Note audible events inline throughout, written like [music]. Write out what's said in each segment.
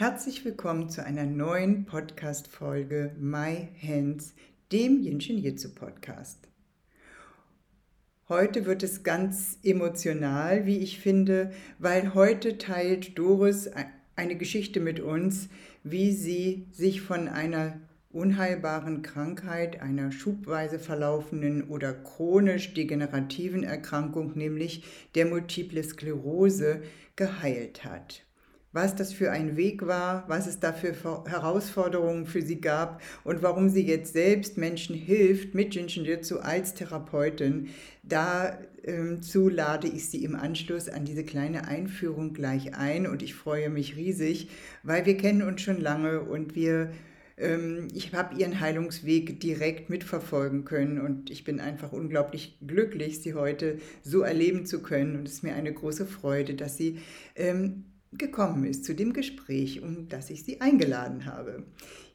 Herzlich willkommen zu einer neuen Podcast-Folge My Hands, dem Jinshin Jitsu Podcast. Heute wird es ganz emotional, wie ich finde, weil heute teilt Doris eine Geschichte mit uns, wie sie sich von einer unheilbaren Krankheit, einer schubweise verlaufenden oder chronisch degenerativen Erkrankung, nämlich der Multiple Sklerose, geheilt hat was das für ein Weg war, was es da für Herausforderungen für sie gab und warum sie jetzt selbst Menschen hilft mit Jinshin Jitsu als Therapeutin. Dazu ähm, lade ich Sie im Anschluss an diese kleine Einführung gleich ein und ich freue mich riesig, weil wir kennen uns schon lange und wir ähm, ich habe ihren Heilungsweg direkt mitverfolgen können und ich bin einfach unglaublich glücklich, sie heute so erleben zu können. Und es ist mir eine große Freude, dass sie ähm, gekommen ist zu dem Gespräch, um das ich Sie eingeladen habe.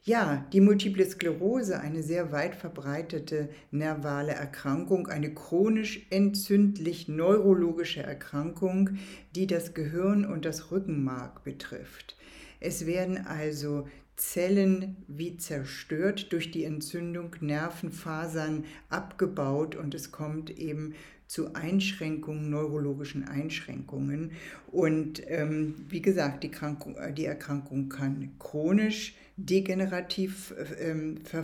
Ja, die Multiple Sklerose, eine sehr weit verbreitete nervale Erkrankung, eine chronisch entzündlich neurologische Erkrankung, die das Gehirn und das Rückenmark betrifft. Es werden also Zellen wie zerstört durch die Entzündung, Nervenfasern abgebaut und es kommt eben zu Einschränkungen, neurologischen Einschränkungen. Und ähm, wie gesagt, die, Krankung, äh, die Erkrankung kann chronisch degenerativ ähm, äh,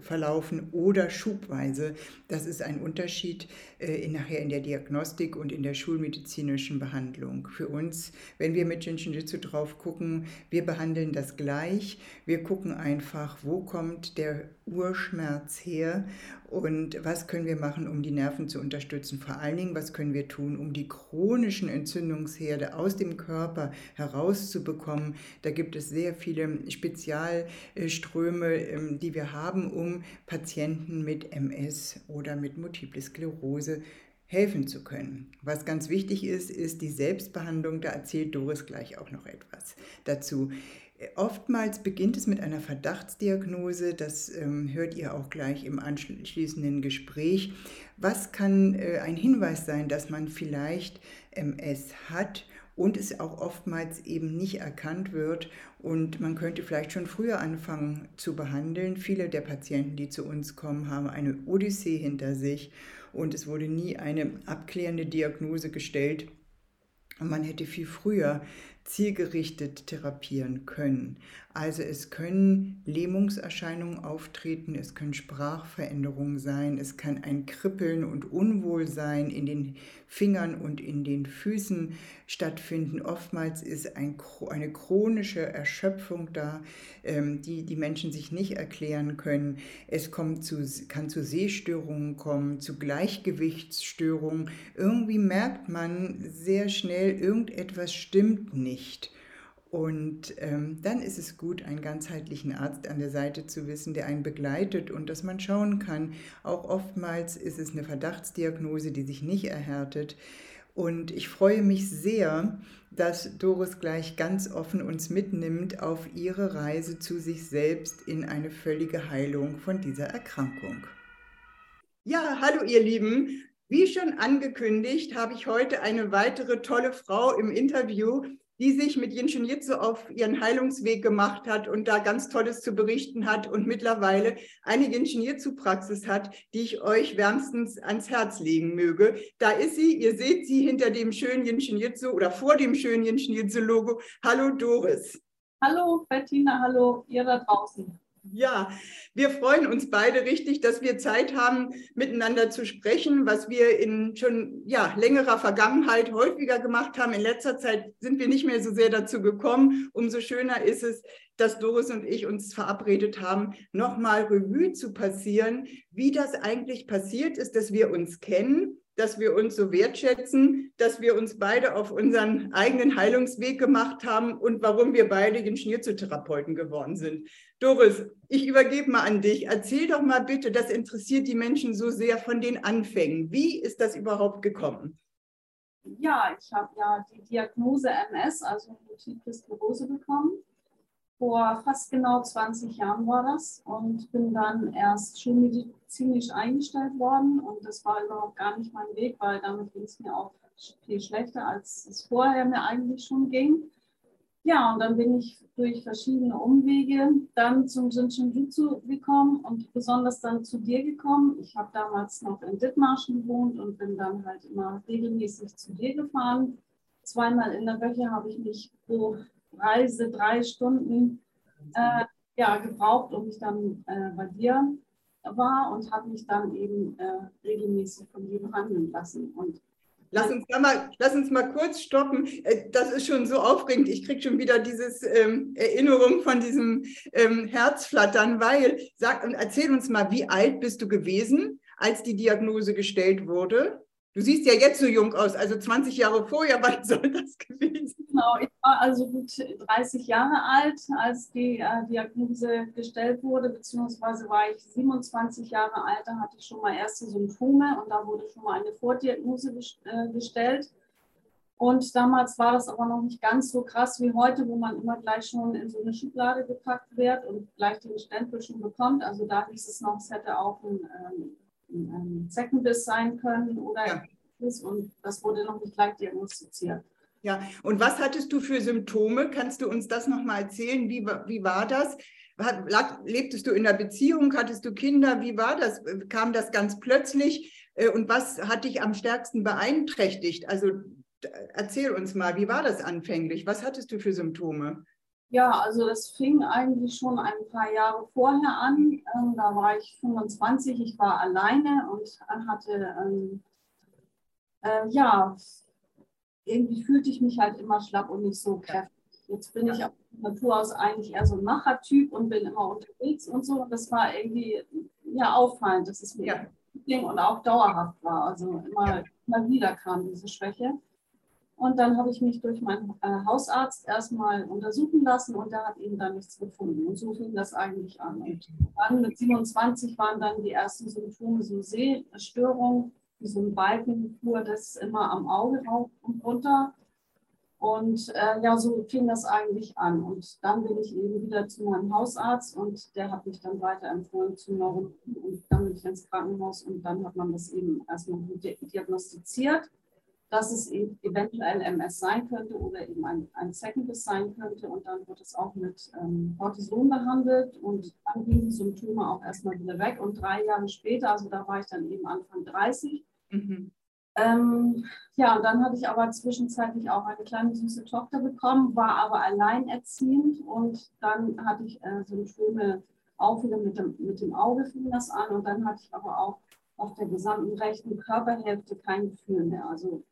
verlaufen oder schubweise. Das ist ein Unterschied äh, nachher in der Diagnostik und in der schulmedizinischen Behandlung. Für uns, wenn wir mit Jinshin-Jitsu drauf gucken, wir behandeln das gleich. Wir gucken einfach, wo kommt der Urschmerz her und was können wir machen, um die Nerven zu unterstützen. Vor allen Dingen, was können wir tun, um die chronischen Entzündungsherde aus dem Körper herauszubekommen. Da gibt es sehr viele Spezialströme, ähm, die wir haben, um Patienten mit MS oder mit Multiple Sklerose helfen zu können. Was ganz wichtig ist, ist die Selbstbehandlung. Da erzählt Doris gleich auch noch etwas dazu. Oftmals beginnt es mit einer Verdachtsdiagnose, das ähm, hört ihr auch gleich im anschließenden Gespräch. Was kann äh, ein Hinweis sein, dass man vielleicht MS hat und es auch oftmals eben nicht erkannt wird und man könnte vielleicht schon früher anfangen zu behandeln. Viele der Patienten, die zu uns kommen, haben eine Odyssee hinter sich und es wurde nie eine abklärende Diagnose gestellt. Und man hätte viel früher zielgerichtet therapieren können. Also es können Lähmungserscheinungen auftreten, es können Sprachveränderungen sein, es kann ein Kribbeln und Unwohlsein in den Fingern und in den Füßen stattfinden. Oftmals ist ein, eine chronische Erschöpfung da, ähm, die die Menschen sich nicht erklären können. Es kommt zu, kann zu Sehstörungen kommen, zu Gleichgewichtsstörungen. Irgendwie merkt man sehr schnell, irgendetwas stimmt nicht. Und ähm, dann ist es gut, einen ganzheitlichen Arzt an der Seite zu wissen, der einen begleitet und dass man schauen kann. Auch oftmals ist es eine Verdachtsdiagnose, die sich nicht erhärtet. Und ich freue mich sehr, dass Doris gleich ganz offen uns mitnimmt auf ihre Reise zu sich selbst in eine völlige Heilung von dieser Erkrankung. Ja, hallo ihr Lieben. Wie schon angekündigt, habe ich heute eine weitere tolle Frau im Interview, die sich mit Yin Jitsu auf ihren Heilungsweg gemacht hat und da ganz Tolles zu berichten hat und mittlerweile eine Yin Jitsu Praxis hat, die ich euch wärmstens ans Herz legen möge. Da ist sie, ihr seht sie hinter dem schönen Yin Jitsu oder vor dem schönen Yin Jitsu Logo. Hallo Doris. Hallo Bettina, hallo ihr da draußen. Ja, wir freuen uns beide richtig, dass wir Zeit haben, miteinander zu sprechen, was wir in schon ja, längerer Vergangenheit häufiger gemacht haben. In letzter Zeit sind wir nicht mehr so sehr dazu gekommen. Umso schöner ist es, dass Doris und ich uns verabredet haben, nochmal Revue zu passieren, wie das eigentlich passiert ist, dass wir uns kennen dass wir uns so wertschätzen, dass wir uns beide auf unseren eigenen Heilungsweg gemacht haben und warum wir beide Schnierztherapeuten geworden sind. Doris, ich übergebe mal an dich. Erzähl doch mal bitte, das interessiert die Menschen so sehr von den Anfängen. Wie ist das überhaupt gekommen? Ja, ich habe ja die Diagnose MS, also Multiple Sklerose, bekommen. Vor fast genau 20 Jahren war das und bin dann erst schulmedizinisch eingestellt worden und das war überhaupt gar nicht mein Weg, weil damit ging es mir auch viel schlechter, als es vorher mir eigentlich schon ging. Ja, und dann bin ich durch verschiedene Umwege dann zum Shinjutsu gekommen und besonders dann zu dir gekommen. Ich habe damals noch in Dithmarschen gewohnt und bin dann halt immer regelmäßig zu dir gefahren. Zweimal in der Woche habe ich mich pro Reise drei Stunden äh, ja, gebraucht, um ich dann äh, bei dir war und habe mich dann eben äh, regelmäßig von dir behandeln lassen. Und Lass uns, mal, lass uns mal kurz stoppen. Äh, das ist schon so aufregend. Ich kriege schon wieder diese ähm, Erinnerung von diesem ähm, Herzflattern, weil, sag, erzähl uns mal, wie alt bist du gewesen, als die Diagnose gestellt wurde? Du siehst ja jetzt so jung aus, also 20 Jahre vorher, [laughs] wann soll das gewesen? Genau, ich war also gut 30 Jahre alt, als die äh, Diagnose gestellt wurde, beziehungsweise war ich 27 Jahre alt, da hatte ich schon mal erste Symptome und da wurde schon mal eine Vordiagnose äh, gestellt. Und damals war das aber noch nicht ganz so krass wie heute, wo man immer gleich schon in so eine Schublade gepackt wird und gleich den Stempel schon bekommt. Also da hieß es noch, es hätte auch ein ähm, ein Zeckenbiss sein können oder ja. und das wurde noch nicht gleich diagnostiziert. Ja, und was hattest du für Symptome? Kannst du uns das nochmal erzählen? Wie, wie war das? Lebtest du in einer Beziehung? Hattest du Kinder? Wie war das? Kam das ganz plötzlich? Äh, und was hat dich am stärksten beeinträchtigt? Also erzähl uns mal, wie war das anfänglich? Was hattest du für Symptome? Ja, also das fing eigentlich schon ein paar Jahre vorher an. Ähm, da war ich 25, ich war alleine und hatte, ähm, äh, ja, irgendwie fühlte ich mich halt immer schlapp und nicht so kräftig. Jetzt bin ich auf Natur aus eigentlich eher so ein Machertyp und bin immer unterwegs und so. Und das war irgendwie ja auffallend, dass es mir ja. und auch dauerhaft war. Also immer, ja. immer wieder kam diese Schwäche. Und dann habe ich mich durch meinen äh, Hausarzt erstmal untersuchen lassen und der hat eben dann nichts gefunden. Und so fing das eigentlich an. Und dann mit 27 waren dann die ersten Symptome so Sehstörung, wie so ein Balken fuhr das immer am Auge rauf und runter. Und äh, ja, so fing das eigentlich an. Und dann bin ich eben wieder zu meinem Hausarzt und der hat mich dann weiterempfohlen zu Neurologen. Und dann bin ich ins Krankenhaus und dann hat man das eben erstmal diagnostiziert dass es eventuell MS sein könnte oder eben ein, ein Secondus sein könnte. Und dann wird es auch mit ähm, Cortison behandelt und dann gingen die Symptome auch erstmal wieder weg. Und drei Jahre später, also da war ich dann eben Anfang 30, mhm. ähm, ja, und dann hatte ich aber zwischenzeitlich auch eine kleine süße Tochter bekommen, war aber alleinerziehend und dann hatte ich äh, Symptome auch wieder mit dem, mit dem Auge fing das an und dann hatte ich aber auch auf der gesamten rechten Körperhälfte kein Gefühl mehr. Also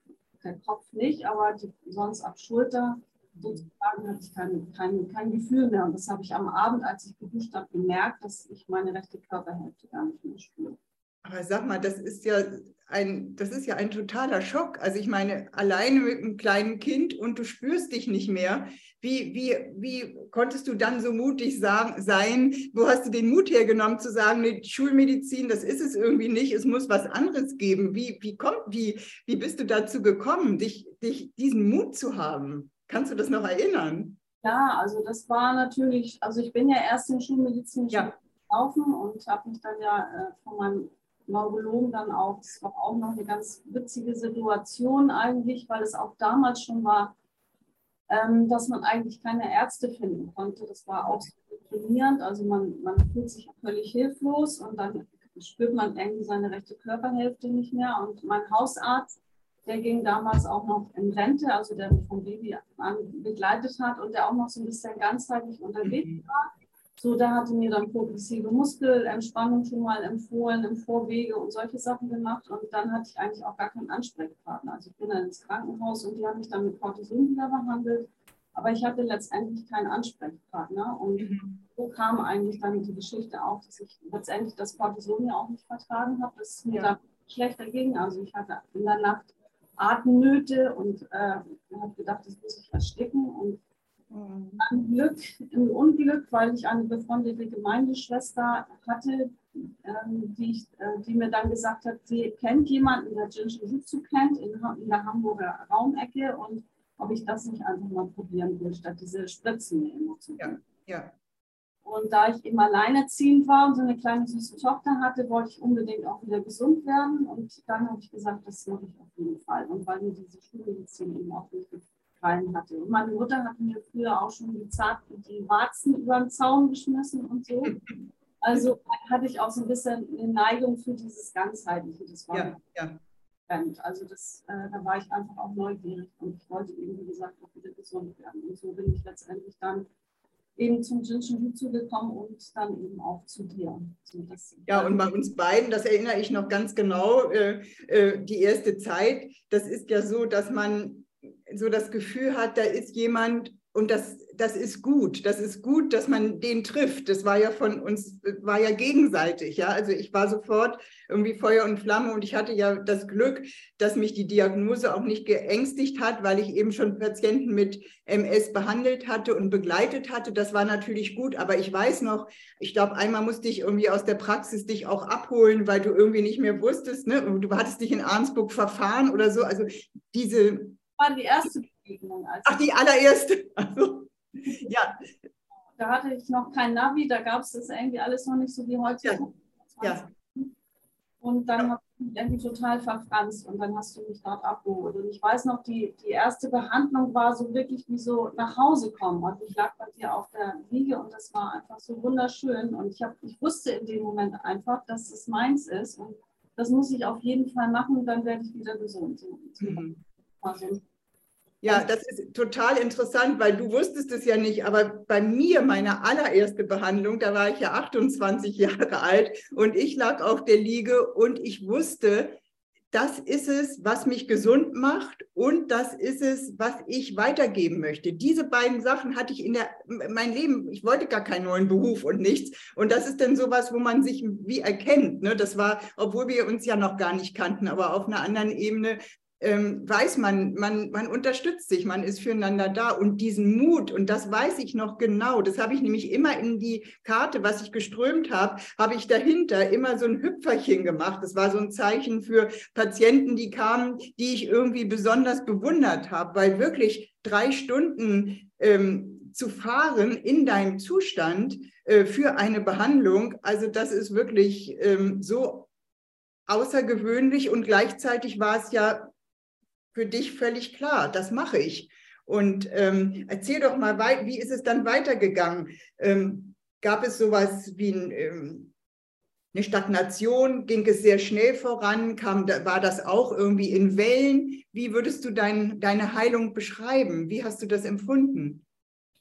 der Kopf nicht, aber die, sonst ab Schulter sozusagen hatte ich kein, kein, kein Gefühl mehr. Und das habe ich am Abend, als ich geduscht habe, gemerkt, dass ich meine rechte Körperhälfte gar nicht mehr spüre. Aber sag mal, das ist ja ein, das ist ja ein totaler Schock. Also ich meine, alleine mit einem kleinen Kind und du spürst dich nicht mehr. Wie, wie, wie konntest du dann so mutig sagen, sein? Wo hast du den Mut hergenommen zu sagen, nee, Schulmedizin, das ist es irgendwie nicht, es muss was anderes geben. Wie, wie, kommt, wie, wie bist du dazu gekommen, dich, dich, diesen Mut zu haben? Kannst du das noch erinnern? Ja, also das war natürlich, also ich bin ja erst in Schulmedizin ja. gelaufen und habe mich dann ja äh, von meinem Neurologen dann auch, das war auch noch eine ganz witzige Situation eigentlich, weil es auch damals schon war, ähm, dass man eigentlich keine Ärzte finden konnte. Das war auch so deprimierend, also man, man fühlt sich völlig hilflos und dann spürt man irgendwie seine rechte Körperhälfte nicht mehr. Und mein Hausarzt, der ging damals auch noch in Rente, also der mich vom Baby an begleitet hat und der auch noch so ein bisschen ganzheitlich unterwegs mhm. war. So, da hatte mir dann progressive Muskelentspannung schon mal empfohlen, im Vorwege und solche Sachen gemacht. Und dann hatte ich eigentlich auch gar keinen Ansprechpartner. Also ich bin dann ins Krankenhaus und die haben mich dann mit Cortison wieder behandelt. Aber ich hatte letztendlich keinen Ansprechpartner. Und mhm. so kam eigentlich dann die Geschichte auf, dass ich letztendlich das Cortison ja auch nicht vertragen habe, dass es mir ja. dann schlecht dagegen. Also ich hatte in der Nacht Atemnöte und äh, habe gedacht, das muss ich ersticken. Und ein Glück, ein Unglück, weil ich eine befreundete Gemeindeschwester hatte, ähm, die, ich, äh, die, mir dann gesagt hat, sie kennt jemanden, der Jinshin Jutsu kennt in, in, der Hamburger Raumecke und ob ich das nicht einfach mal probieren will, statt diese Spritzen immer zu ja, ja. Und da ich eben alleinerziehend war und so eine kleine süße Tochter hatte, wollte ich unbedingt auch wieder gesund werden. Und dann habe ich gesagt, das mache ich auf jeden Fall. Und weil mir diese Schulmedizin eben auch nicht gefallen hatte. Und meine Mutter hat mir früher auch schon die, Zart die Warzen über den Zaun geschmissen und so. [laughs] Also hatte ich auch so ein bisschen eine Neigung für dieses Ganzheitliche. Das war ja, ja. Also das, äh, da war ich einfach auch neugierig und ich wollte eben, wie gesagt, auch wieder gesund werden. Und so bin ich letztendlich dann eben zum Jinshin Jutsu gekommen und dann eben auch zu dir. So, ja, und bei uns beiden, das erinnere ich noch ganz genau, äh, äh, die erste Zeit, das ist ja so, dass man so das Gefühl hat, da ist jemand und das, das ist gut. Das ist gut, dass man den trifft. Das war ja von uns, war ja gegenseitig. Ja, also ich war sofort irgendwie Feuer und Flamme und ich hatte ja das Glück, dass mich die Diagnose auch nicht geängstigt hat, weil ich eben schon Patienten mit MS behandelt hatte und begleitet hatte. Das war natürlich gut. Aber ich weiß noch, ich glaube, einmal musste ich irgendwie aus der Praxis dich auch abholen, weil du irgendwie nicht mehr wusstest, ne? Du hattest dich in Arnsburg verfahren oder so. Also diese. War die erste Begegnung. Ach, die allererste. [laughs] Also, ja. Da hatte ich noch kein Navi, da gab es das irgendwie alles noch nicht so wie heute. Ja. ja. Und dann ja. habe ich mich irgendwie total verfranst und dann hast du mich dort abgeholt. Und ich weiß noch, die, die erste Behandlung war so wirklich wie so nach Hause kommen. Und ich lag bei dir auf der Wiege und das war einfach so wunderschön. Und ich, hab, ich wusste in dem Moment einfach, dass es meins ist. Und das muss ich auf jeden Fall machen, dann werde ich wieder gesund. Mhm. Also, ja, das ist total interessant, weil du wusstest es ja nicht, aber bei mir, meine allererste Behandlung, da war ich ja 28 [laughs] Jahre alt und ich lag auf der Liege und ich wusste, das ist es, was mich gesund macht und das ist es, was ich weitergeben möchte. Diese beiden Sachen hatte ich in der, mein Leben, ich wollte gar keinen neuen Beruf und nichts. Und das ist dann sowas, wo man sich wie erkennt. Ne? Das war, obwohl wir uns ja noch gar nicht kannten, aber auf einer anderen Ebene ähm, weiß man, man, man unterstützt sich, man ist füreinander da und diesen Mut, und das weiß ich noch genau, das habe ich nämlich immer in die Karte, was ich geströmt habe, habe ich dahinter immer so ein Hüpferchen gemacht. Das war so ein Zeichen für Patienten, die kamen, die ich irgendwie besonders bewundert habe, weil wirklich drei Stunden ähm, zu fahren in deinem Zustand äh, für eine Behandlung, also das ist wirklich ähm, so außergewöhnlich und gleichzeitig war es ja für dich völlig klar, das mache ich. Und ähm, erzähl doch mal, wie ist es dann weitergegangen? Ähm, gab es sowas wie ein, ähm, eine Stagnation? Ging es sehr schnell voran? Kam, war das auch irgendwie in Wellen? Wie würdest du dein, deine Heilung beschreiben? Wie hast du das empfunden?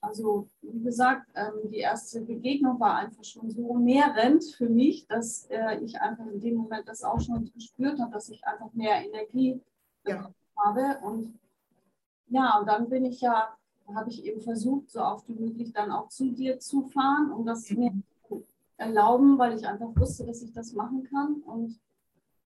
Also, wie gesagt, ähm, die erste Begegnung war einfach schon so nährend für mich, dass äh, ich einfach in dem Moment das auch schon gespürt habe, dass ich einfach mehr Energie ja habe. Und ja, und dann bin ich ja, habe ich eben versucht, so oft wie möglich dann auch zu dir zu fahren, um das mir zu erlauben, weil ich einfach wusste, dass ich das machen kann. Und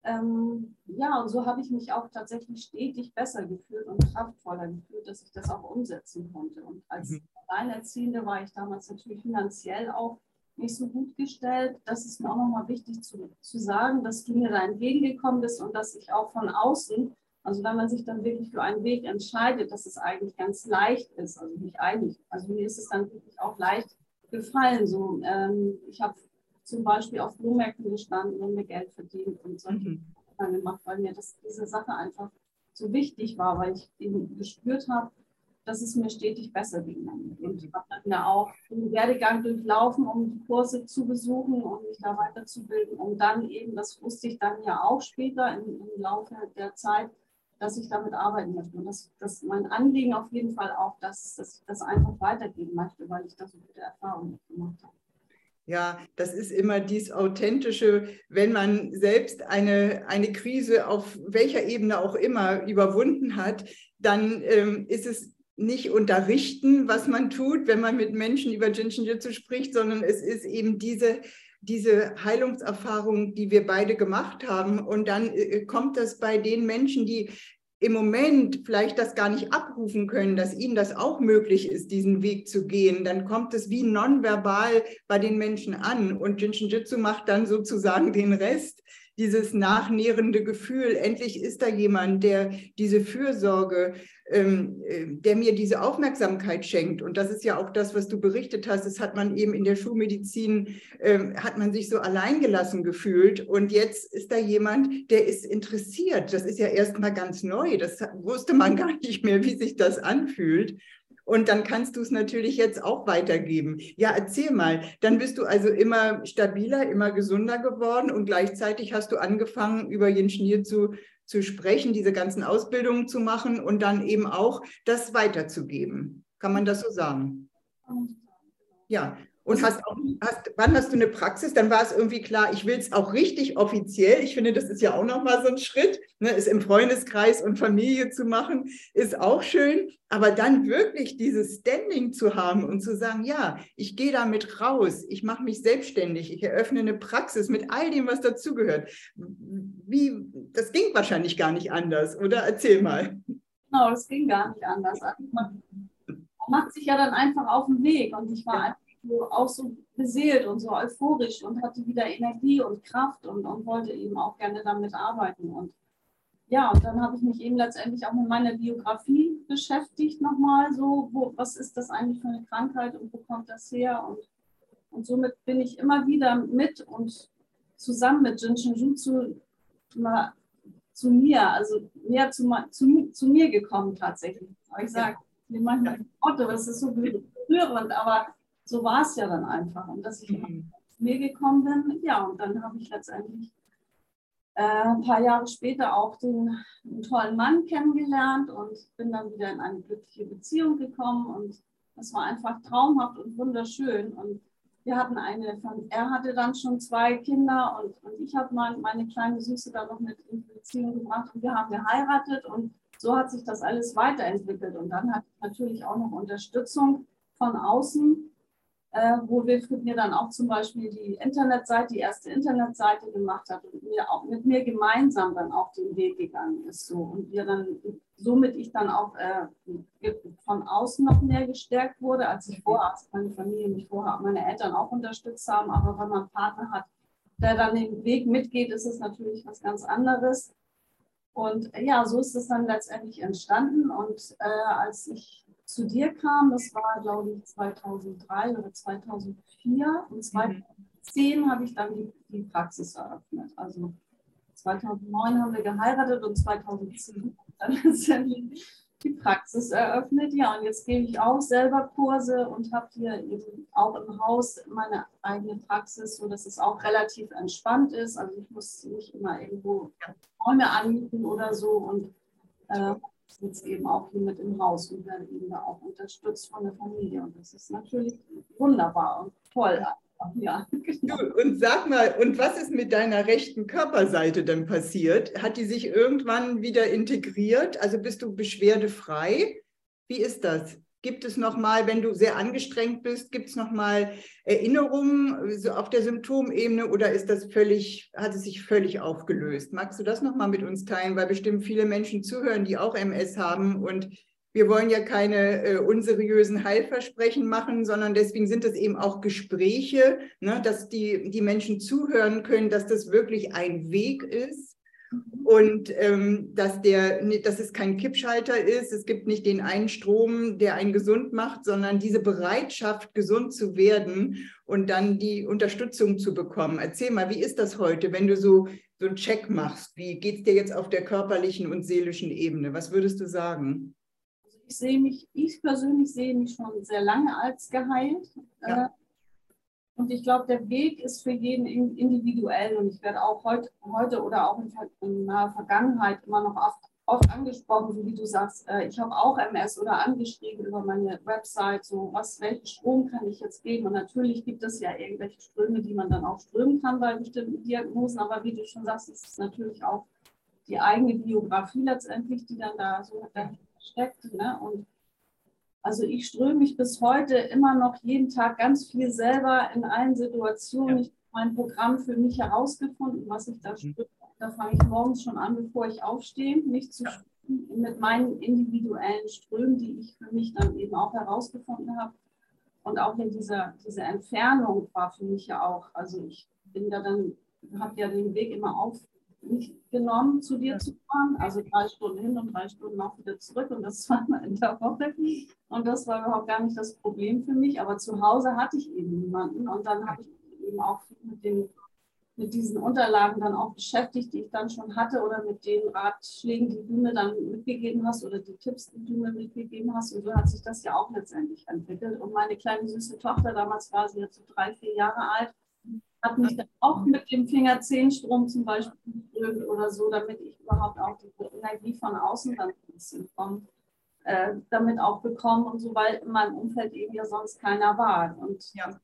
ähm, ja, und so habe ich mich auch tatsächlich stetig besser gefühlt und kraftvoller gefühlt, dass ich das auch umsetzen konnte. Und als mhm. Alleinerziehende war ich damals natürlich finanziell auch nicht so gut gestellt. Das ist mir auch nochmal wichtig zu, zu sagen, dass du mir da entgegengekommen bist und dass ich auch von außen also wenn man sich dann wirklich für einen Weg entscheidet, dass es eigentlich ganz leicht ist, also nicht eigentlich, also mir ist es dann wirklich auch leicht gefallen. So, ähm, ich habe zum Beispiel auf Blumenmärkten gestanden und mir Geld verdient und solche mhm. Sachen gemacht, weil mir das, diese Sache einfach so wichtig war, weil ich eben gespürt habe, dass es mir stetig besser ging. Und ich habe dann ja auch den Werdegang durchlaufen, um die Kurse zu besuchen, um mich da weiterzubilden, um dann eben, das wusste ich dann ja auch später im, im Laufe der Zeit, dass ich damit arbeiten möchte. Und das, das mein Anliegen auf jeden Fall auch, dass, dass ich das einfach weitergeben möchte, weil ich da so gute Erfahrungen gemacht habe. Ja, das ist immer dies Authentische, wenn man selbst eine, eine Krise auf welcher Ebene auch immer überwunden hat, dann ähm, ist es nicht unterrichten, was man tut, wenn man mit Menschen über Jinshin Jitsu spricht, sondern es ist eben diese diese Heilungserfahrung, die wir beide gemacht haben. Und dann äh, kommt das bei den Menschen, die im Moment vielleicht das gar nicht abrufen können, dass ihnen das auch möglich ist, diesen Weg zu gehen, dann kommt es wie nonverbal bei den Menschen an. Und Jinshin Jitsu macht dann sozusagen den Rest dieses nachnährende Gefühl, endlich ist da jemand, der diese Fürsorge, ähm, äh, der mir diese Aufmerksamkeit schenkt. Und das ist ja auch das, was du berichtet hast. Das hat man eben in der Schulmedizin, ähm, hat man sich so alleingelassen gefühlt. Und jetzt ist da jemand, der ist interessiert. Das ist ja erstmal ganz neu. Das wusste man [laughs] gar nicht mehr, wie sich das anfühlt. Und dann kannst du es natürlich jetzt auch weitergeben. Ja, erzähl mal. Dann bist du also immer stabiler, immer gesunder geworden und gleichzeitig hast du angefangen, über Jenschnir zu, zu sprechen, diese ganzen Ausbildungen zu machen und dann eben auch das weiterzugeben. Kann man das so sagen? Ja, und hast auch, hast, wann hast du eine Praxis? Dann war es irgendwie klar, ich will es auch richtig offiziell. Ich finde, das ist ja auch nochmal so ein Schritt, ne, es im Freundeskreis und Familie zu machen, ist auch schön. Aber dann wirklich dieses Standing zu haben und zu sagen, ja, ich gehe damit raus, ich mache mich selbstständig, ich eröffne eine Praxis mit all dem, was dazugehört. Wie, das ging wahrscheinlich gar nicht anders, oder? Erzähl mal. Genau, das ging gar nicht anders. Man macht sich ja dann einfach auf den Weg und ich war ja. einfach so, auch so beseelt und so euphorisch und hatte wieder Energie und Kraft und, und wollte eben auch gerne damit arbeiten. Und ja, und dann habe ich mich eben letztendlich auch mit meiner Biografie beschäftigt nochmal, so, wo, was ist das eigentlich für eine Krankheit und wo kommt das her? Und, und somit bin ich immer wieder mit und zusammen mit Jinshin Jutsu mal zu mir, also mehr zu, zu, zu mir gekommen tatsächlich. Aber ich sage, manchmal Otto, das ist so berührend, aber so war es ja dann einfach. Und dass ich mhm. zu mir gekommen bin, ja, und dann habe ich letztendlich äh, ein paar Jahre später auch den tollen Mann kennengelernt und bin dann wieder in eine glückliche Beziehung gekommen. Und das war einfach traumhaft und wunderschön. Und wir hatten eine, er hatte dann schon zwei Kinder und, und ich habe mein, meine kleine Süße dann noch mit in Beziehung gebracht. Und wir haben geheiratet und so hat sich das alles weiterentwickelt. Und dann hatte ich natürlich auch noch Unterstützung von außen, äh, wo Wilfried mir dann auch zum Beispiel die Internetseite, die erste Internetseite gemacht hat und mir auch mit mir gemeinsam dann auch den Weg gegangen ist. So. Und wir dann, somit ich dann auch äh, von außen noch mehr gestärkt wurde, als ich vorher, als meine Familie mich vorher, meine Eltern auch unterstützt haben. Aber wenn man einen Partner hat, der dann den Weg mitgeht, ist es natürlich was ganz anderes. Und ja, so ist es dann letztendlich entstanden. Und äh, als ich zu dir kam, das war, glaube ich, 2003 oder 2004. Und 2010 mhm. habe ich dann die, die Praxis eröffnet. Also 2009 haben wir geheiratet und 2010 [laughs] dann letztendlich die Praxis eröffnet. Ja, und jetzt gebe ich auch selber Kurse und habe hier eben auch im Haus meine eigene Praxis, sodass es auch relativ entspannt ist. Also ich muss nicht immer irgendwo Räume anmieten oder so und äh, sitze eben auch hier mit im Haus und werde eben da auch unterstützt von der Familie. Und das ist natürlich wunderbar und toll. [laughs] Ja, genau. Und sag mal, und was ist mit deiner rechten Körperseite denn passiert? Hat die sich irgendwann wieder integriert? Also bist du beschwerdefrei? Wie ist das? Gibt es nochmal, wenn du sehr angestrengt bist, gibt es nochmal Erinnerungen auf der Symptomebene oder ist das völlig, hat es sich völlig aufgelöst? Magst du das nochmal mit uns teilen, weil bestimmt viele Menschen zuhören, die auch MS haben und wir wollen ja keine äh, unseriösen Heilversprechen machen, sondern deswegen sind es eben auch Gespräche, ne, dass die, die Menschen zuhören können, dass das wirklich ein Weg ist und ähm, dass, der, dass es kein Kippschalter ist. Es gibt nicht den einen Strom, der einen gesund macht, sondern diese Bereitschaft, gesund zu werden und dann die Unterstützung zu bekommen. Erzähl mal, wie ist das heute, wenn du so, so einen Check machst? Wie geht es dir jetzt auf der körperlichen und seelischen Ebene? Was würdest du sagen? Also ich sehe mich, ich persönlich sehe mich schon sehr lange als geheilt. Ja. Und ich glaube, der Weg ist für jeden individuell. Und ich werde auch heute, heute oder auch in der Vergangenheit immer noch oft, oft angesprochen, so wie du sagst, äh, ich habe auch MS oder angeschrieben über meine Website, so was, welchen Strom kann ich jetzt geben? Und natürlich gibt es ja irgendwelche Ströme, die man dann auch strömen kann bei bestimmten Diagnosen. Aber wie du schon sagst, ist es natürlich auch die eigene Biografie letztendlich, die dann da so steckt. Ne? Und also ich ströme mich bis heute immer noch jeden Tag ganz viel selber in allen Situationen. Ja. Ich mein Programm für mich herausgefunden, was ich da mhm. spüre. Da fange ich morgens schon an, bevor ich aufstehe, mich zu ja. mit meinen individuellen Strömen, die ich für mich dann eben auch herausgefunden habe. Und auch in dieser, dieser Entfernung war für mich ja auch, also ich bin da dann, habe ja den Weg immer auf genommen, zu dir zu fahren. Also drei Stunden hin und drei Stunden auch wieder zurück und das [laughs] zweimal in der Woche. Und das war überhaupt gar nicht das Problem für mich. Aber zu Hause hatte ich eben niemanden und dann habe ich eben auch mit den mit diesen Unterlagen dann auch beschäftigt, die ich dann schon hatte oder mit den Ratschlägen, die du mir dann mitgegeben hast oder die Tipps, die du mir mitgegeben hast. Und so hat sich das ja auch letztendlich entwickelt. Und meine kleine süße Tochter, damals war sie jetzt so drei, vier Jahre alt, hat mich dann auch mit dem Fingerzehenstrom zum Beispiel gedrückt oder so, damit ich überhaupt auch die Energie von außen dann ein bisschen vom, äh, damit auch bekomme und so, weil in meinem Umfeld eben ja sonst keiner war. Und ja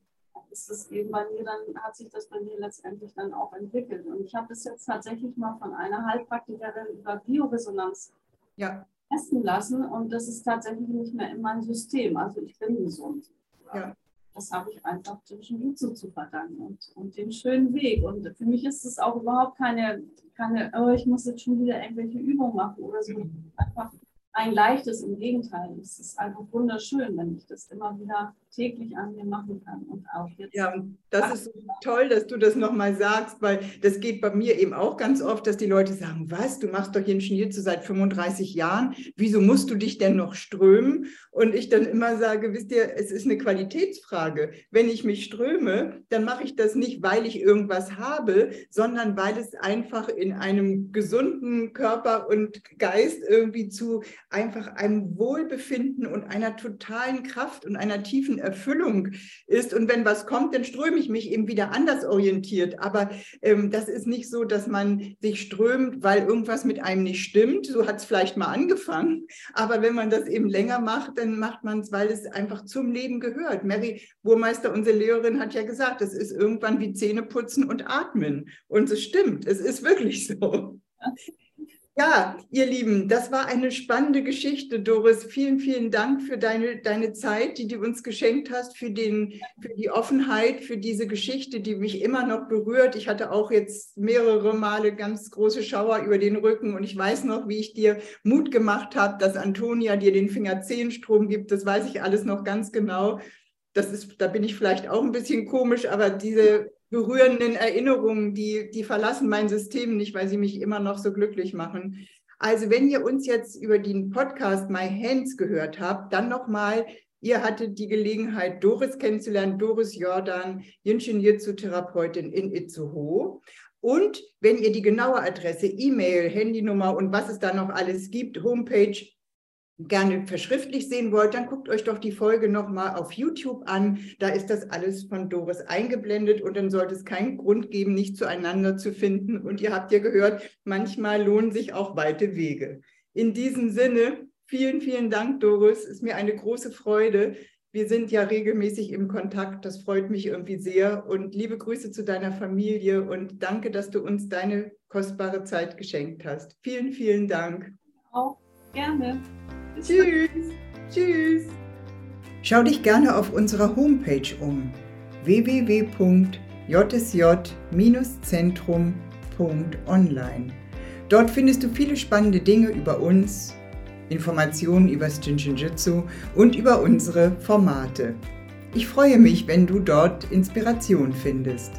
ist es eben bei mir dann, hat sich das bei mir letztendlich dann auch entwickelt. Und ich habe es jetzt tatsächlich mal von einer Heilpraktikerin über Bioresonanz ja. testen lassen und das ist tatsächlich nicht mehr in meinem System. Also ich bin gesund. Ja. Das habe ich einfach zwischen Jutsu zu verdanken und, und dem schönen Weg. Und für mich ist es auch überhaupt keine, keine oh, ich muss jetzt schon wieder irgendwelche Übungen machen oder so. Mhm. Einfach ein leichtes, im Gegenteil. Es ist einfach wunderschön, wenn ich das immer wieder täglich an mir machen kann und auch jetzt. Ja, das ist toll, dass du das nochmal sagst, weil das geht bei mir eben auch ganz oft, dass die Leute sagen, was, du machst doch hier einen Schnitzel seit 35 Jahren, wieso musst du dich denn noch strömen? Und ich dann immer sage, wisst ihr, es ist eine Qualitätsfrage. Wenn ich mich ströme, dann mache ich das nicht, weil ich irgendwas habe, sondern weil es einfach in einem gesunden Körper und Geist irgendwie zu einfach einem Wohlbefinden und einer totalen Kraft und einer tiefen Erfüllung ist. Und wenn was kommt, dann ströme ich mich eben wieder anders orientiert. Aber ähm, das ist nicht so, dass man sich strömt, weil irgendwas mit einem nicht stimmt. So hat es vielleicht mal angefangen. Aber wenn man das eben länger macht, dann macht man es, weil es einfach zum Leben gehört. Mary Burmeister, unsere Lehrerin, hat ja gesagt, es ist irgendwann wie Zähne putzen und atmen. Und es stimmt, es ist wirklich so. Ja, ihr Lieben, das war eine spannende Geschichte, Doris. Vielen, vielen Dank für deine, deine Zeit, die du uns geschenkt hast, für, den, für die Offenheit, für diese Geschichte, die mich immer noch berührt. Ich hatte auch jetzt mehrere Male ganz große Schauer über den Rücken und ich weiß noch, wie ich dir Mut gemacht habe, dass Antonia dir den Fingerzehenstrom gibt. Das weiß ich alles noch ganz genau. Das ist, da bin ich vielleicht auch ein bisschen komisch, aber diese berührenden Erinnerungen, die, die verlassen mein System nicht, weil sie mich immer noch so glücklich machen. Also wenn ihr uns jetzt über den Podcast My Hands gehört habt, dann nochmal, ihr hattet die Gelegenheit, Doris kennenzulernen, Doris Jordan, Yin-Shin-Jitsu-Therapeutin in Itzehoe. Und wenn ihr die genaue Adresse, E-Mail, Handynummer und was es da noch alles gibt, Homepage gerne verschriftlich sehen wollt, dann guckt euch doch die Folge nochmal auf YouTube an. Da ist das alles von Doris eingeblendet und dann sollte es keinen Grund geben, nicht zueinander zu finden. Und ihr habt ja gehört, manchmal lohnen sich auch weite Wege. In diesem Sinne, vielen, vielen Dank, Doris. Ist mir eine große Freude. Wir sind ja regelmäßig im Kontakt. Das freut mich irgendwie sehr. Und liebe Grüße zu deiner Familie und danke, dass du uns deine kostbare Zeit geschenkt hast. Vielen, vielen Dank. Auch gerne. Tschüss. Tschüss. Schau dich gerne auf unserer Homepage um www.jsj-zentrum.online. Dort findest du viele spannende Dinge über uns, Informationen über Shinjitsu und über unsere Formate. Ich freue mich, wenn du dort Inspiration findest.